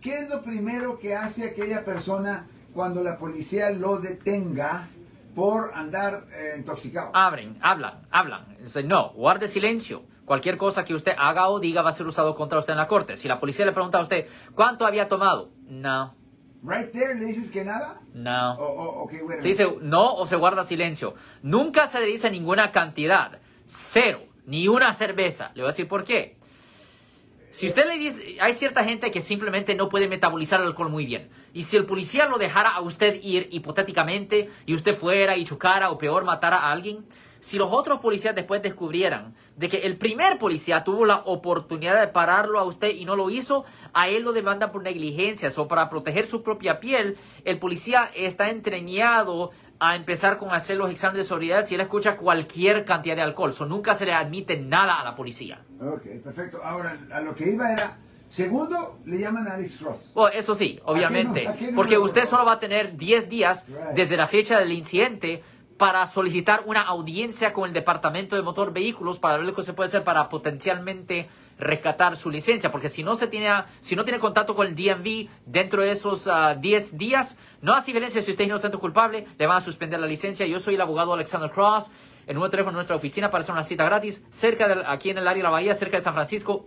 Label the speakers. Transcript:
Speaker 1: ¿qué es lo primero que hace aquella persona cuando la policía lo detenga por andar eh, intoxicado?
Speaker 2: Abren, hablan, hablan. Dicen, no, guarde silencio. Cualquier cosa que usted haga o diga va a ser usado contra usted en la corte. Si la policía le pregunta a usted, ¿cuánto había tomado? No,
Speaker 1: Right there le dices que nada?
Speaker 2: no.
Speaker 1: Oh, oh, okay,
Speaker 2: Se dice no o se guarda silencio. Nunca se le dice ninguna cantidad. Cero. Ni una cerveza. Le voy a decir por qué. Si usted le dice, hay cierta gente que simplemente no puede metabolizar el alcohol muy bien. Y si el policía lo dejara a usted ir hipotéticamente y usted fuera y chocara o peor matara a alguien, si los otros policías después descubrieran de que el primer policía tuvo la oportunidad de pararlo a usted y no lo hizo, a él lo demandan por negligencias o para proteger su propia piel, el policía está entreñado a empezar con hacer los exámenes de sobriedad si él escucha cualquier cantidad de alcohol. So, nunca se le admite nada a la policía.
Speaker 1: Ok, perfecto. Ahora, a lo que iba era, segundo, le llaman a Alex Cross.
Speaker 2: Bueno, eso sí, obviamente.
Speaker 1: ¿A qué no?
Speaker 2: Porque
Speaker 1: ¿A qué no?
Speaker 2: usted solo va a tener 10 días
Speaker 1: Right.
Speaker 2: desde la fecha del incidente para solicitar una audiencia con el Departamento de Motor Vehículos para ver lo que se puede hacer para potencialmente rescatar su licencia. Porque si no se tiene, si no tiene contacto con el DMV dentro de esos ah, 10 días, no hace diferencia si usted es inocente o culpable, le van a suspender la licencia. Yo soy el abogado Alexander Cross. El nuevo teléfono de nuestra oficina para hacer una cita gratis, cerca de, aquí en el área de la Bahía, cerca de San Francisco,